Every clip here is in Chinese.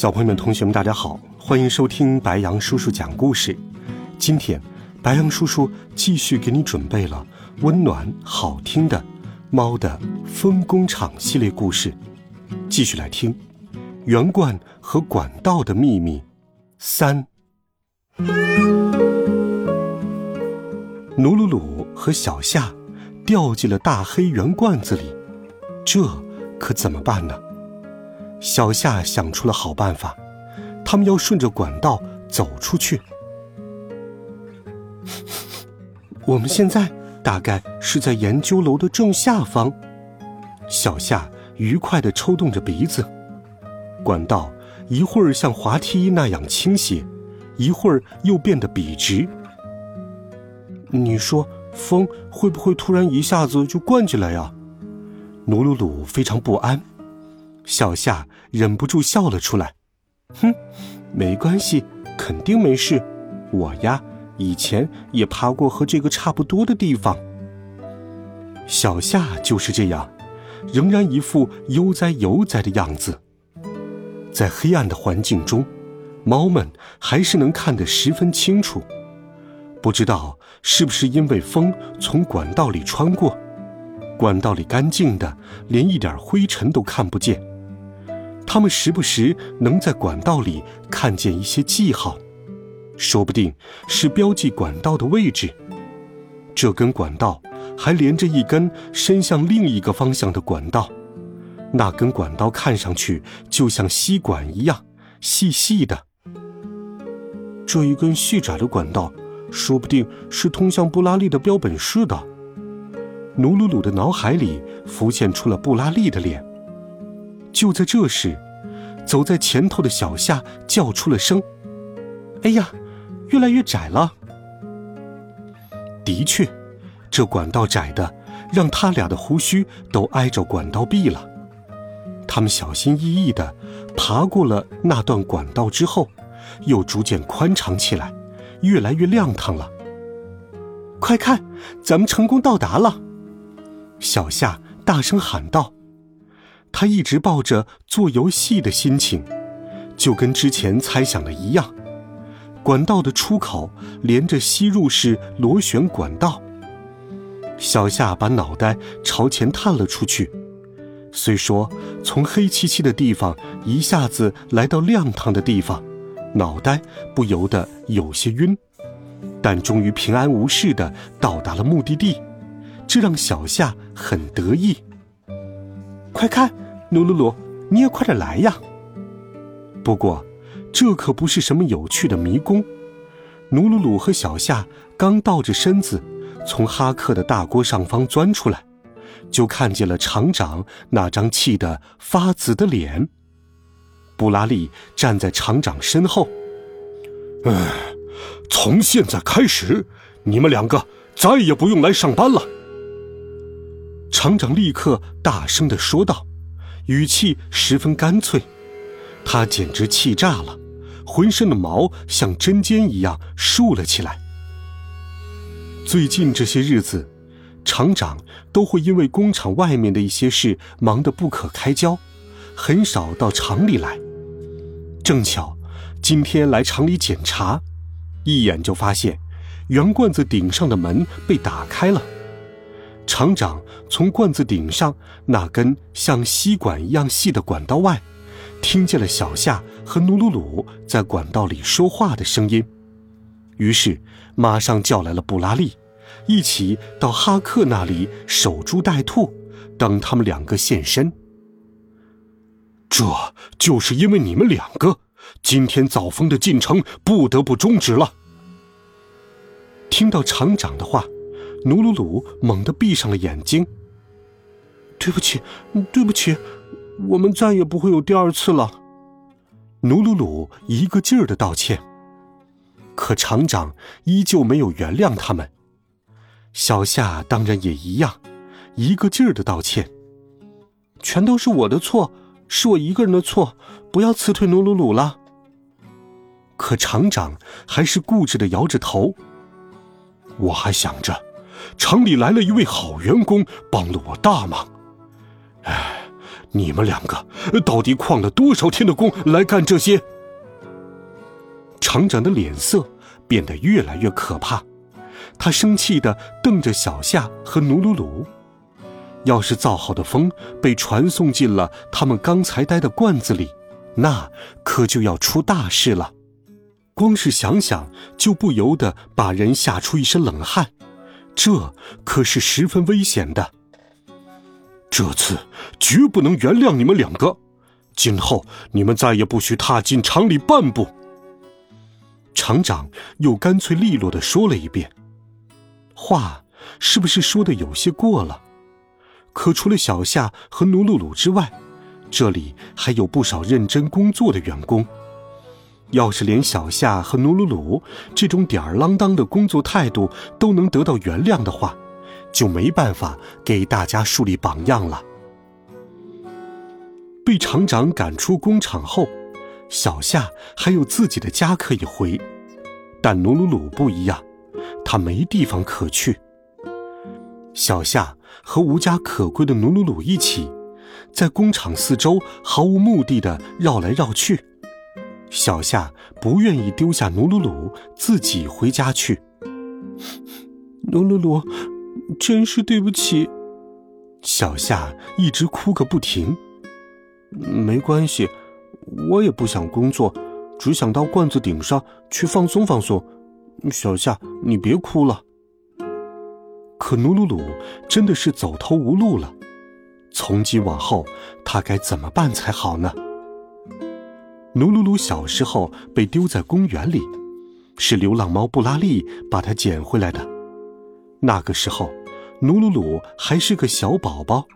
小朋友们、同学们，大家好，欢迎收听白羊叔叔讲故事。今天，白羊叔叔继续给你准备了温暖好听的《猫的风工厂》系列故事，继续来听《圆罐和管道的秘密》三。努鲁鲁和小夏掉进了大黑圆罐子里，这可怎么办呢？小夏想出了好办法，他们要顺着管道走出去。我们现在大概是在研究楼的正下方。小夏愉快地抽动着鼻子，管道一会儿像滑梯那样倾斜，一会儿又变得笔直。你说风会不会突然一下子就灌进来呀？努鲁鲁非常不安。小夏忍不住笑了出来，哼，没关系，肯定没事。我呀，以前也爬过和这个差不多的地方。小夏就是这样，仍然一副悠哉悠哉的样子。在黑暗的环境中，猫们还是能看得十分清楚。不知道是不是因为风从管道里穿过，管道里干净的，连一点灰尘都看不见。他们时不时能在管道里看见一些记号，说不定是标记管道的位置。这根管道还连着一根伸向另一个方向的管道，那根管道看上去就像吸管一样细细的。这一根细窄的管道，说不定是通向布拉利的标本室的。努鲁鲁的脑海里浮现出了布拉利的脸。就在这时，走在前头的小夏叫出了声：“哎呀，越来越窄了！”的确，这管道窄的让他俩的胡须都挨着管道壁了。他们小心翼翼地爬过了那段管道之后，又逐渐宽敞起来，越来越亮堂了。快看，咱们成功到达了！小夏大声喊道。他一直抱着做游戏的心情，就跟之前猜想的一样。管道的出口连着吸入式螺旋管道。小夏把脑袋朝前探了出去，虽说从黑漆漆的地方一下子来到亮堂的地方，脑袋不由得有些晕，但终于平安无事的到达了目的地，这让小夏很得意。快看，努鲁鲁，你也快点来呀！不过，这可不是什么有趣的迷宫。努鲁鲁和小夏刚倒着身子从哈克的大锅上方钻出来，就看见了厂长那张气得发紫的脸。布拉利站在厂长身后。唉，从现在开始，你们两个再也不用来上班了。厂长立刻大声的说道，语气十分干脆。他简直气炸了，浑身的毛像针尖一样竖了起来。最近这些日子，厂长都会因为工厂外面的一些事忙得不可开交，很少到厂里来。正巧今天来厂里检查，一眼就发现圆罐子顶上的门被打开了。厂长从罐子顶上那根像吸管一样细的管道外，听见了小夏和努鲁鲁在管道里说话的声音，于是马上叫来了布拉利，一起到哈克那里守株待兔，等他们两个现身。这就是因为你们两个，今天早风的进程不得不终止了。听到厂长的话。努鲁鲁猛地闭上了眼睛。对不起，对不起，我们再也不会有第二次了。努鲁鲁一个劲儿的道歉，可厂长依旧没有原谅他们。小夏当然也一样，一个劲儿的道歉。全都是我的错，是我一个人的错，不要辞退努鲁鲁了。可厂长还是固执的摇着头。我还想着，厂里来了一位好员工，帮了我大忙。哎。你们两个到底旷了多少天的工来干这些？厂长的脸色变得越来越可怕，他生气的瞪着小夏和努鲁鲁。要是造好的风被传送进了他们刚才待的罐子里，那可就要出大事了。光是想想就不由得把人吓出一身冷汗，这可是十分危险的。这次绝不能原谅你们两个，今后你们再也不许踏进厂里半步。厂长又干脆利落的说了一遍，话是不是说的有些过了？可除了小夏和努鲁鲁之外，这里还有不少认真工作的员工。要是连小夏和努鲁鲁这种吊儿郎当的工作态度都能得到原谅的话，就没办法给大家树立榜样了。被厂长赶出工厂后，小夏还有自己的家可以回，但努鲁鲁不一样，他没地方可去。小夏和无家可归的努鲁鲁一起，在工厂四周毫无目的的绕来绕去。小夏不愿意丢下努鲁鲁自己回家去。努鲁鲁。真是对不起，小夏一直哭个不停。没关系，我也不想工作，只想到罐子顶上去放松放松。小夏，你别哭了。可努鲁鲁真的是走投无路了，从今往后他该怎么办才好呢？努努鲁小时候被丢在公园里，是流浪猫布拉利把它捡回来的。那个时候。努努鲁还是个小宝宝，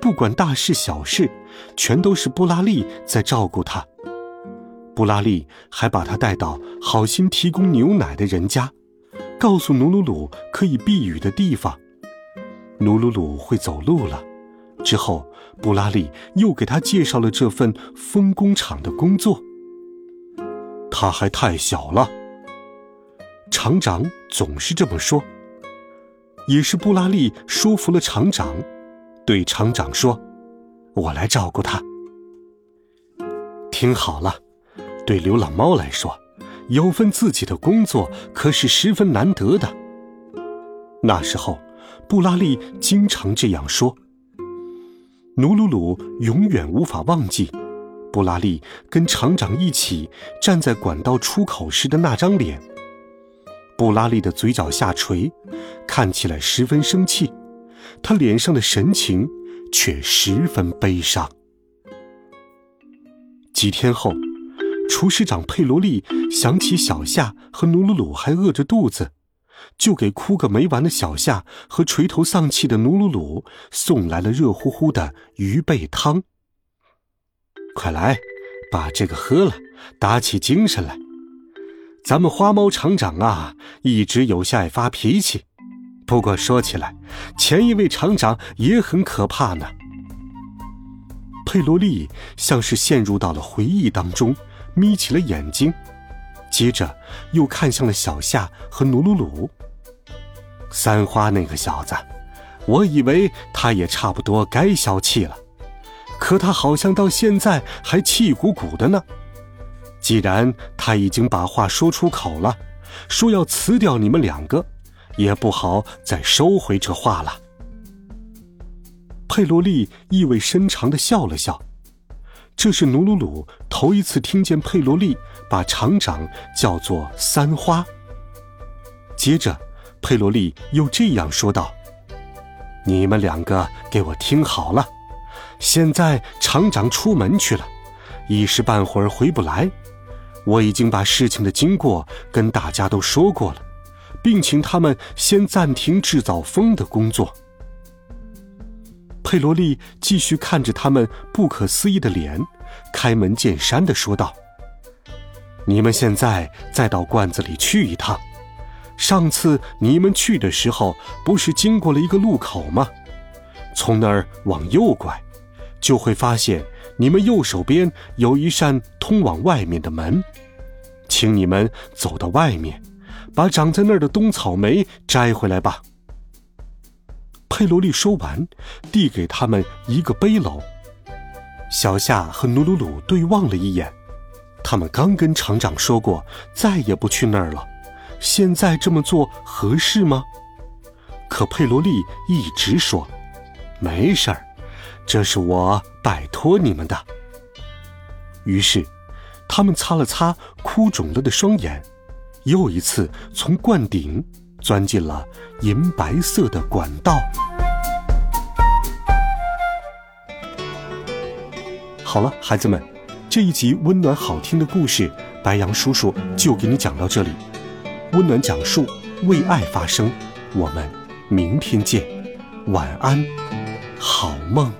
不管大事小事，全都是布拉利在照顾他。布拉利还把他带到好心提供牛奶的人家，告诉努努鲁可以避雨的地方。努努鲁会走路了，之后布拉利又给他介绍了这份风工厂的工作。他还太小了，厂长总是这么说。也是布拉利说服了厂长，对厂长说：“我来照顾他。”听好了，对流浪猫来说，有份自己的工作可是十分难得的。那时候，布拉利经常这样说。努鲁鲁永远无法忘记，布拉利跟厂长一起站在管道出口时的那张脸。布拉利的嘴角下垂，看起来十分生气，他脸上的神情却十分悲伤。几天后，厨师长佩罗利想起小夏和努鲁鲁还饿着肚子，就给哭个没完的小夏和垂头丧气的努鲁鲁送来了热乎乎的鱼贝汤。快来，把这个喝了，打起精神来。咱们花猫厂长啊，一直有些爱发脾气。不过说起来，前一位厂长也很可怕呢。佩罗利像是陷入到了回忆当中，眯起了眼睛，接着又看向了小夏和努鲁鲁。三花那个小子，我以为他也差不多该消气了，可他好像到现在还气鼓鼓的呢。既然他已经把话说出口了，说要辞掉你们两个，也不好再收回这话了。佩罗利意味深长的笑了笑，这是努鲁鲁头一次听见佩罗利把厂长叫做三花。接着，佩罗利又这样说道：“你们两个给我听好了，现在厂长出门去了，一时半会儿回不来。”我已经把事情的经过跟大家都说过了，并请他们先暂停制造风的工作。佩罗利继续看着他们不可思议的脸，开门见山的说道：“你们现在再到罐子里去一趟。上次你们去的时候，不是经过了一个路口吗？从那儿往右拐，就会发现你们右手边有一扇通往外面的门。请你们走到外面，把长在那儿的冬草莓摘回来吧。”佩罗丽说完，递给他们一个背篓。小夏和努鲁鲁对望了一眼，他们刚跟厂长说过再也不去那儿了，现在这么做合适吗？可佩罗利一直说：“没事儿，这是我拜托你们的。”于是，他们擦了擦哭肿了的双眼，又一次从罐顶钻进了银白色的管道。好了，孩子们，这一集温暖好听的故事，白杨叔叔就给你讲到这里。温暖讲述，为爱发声。我们明天见，晚安，好梦。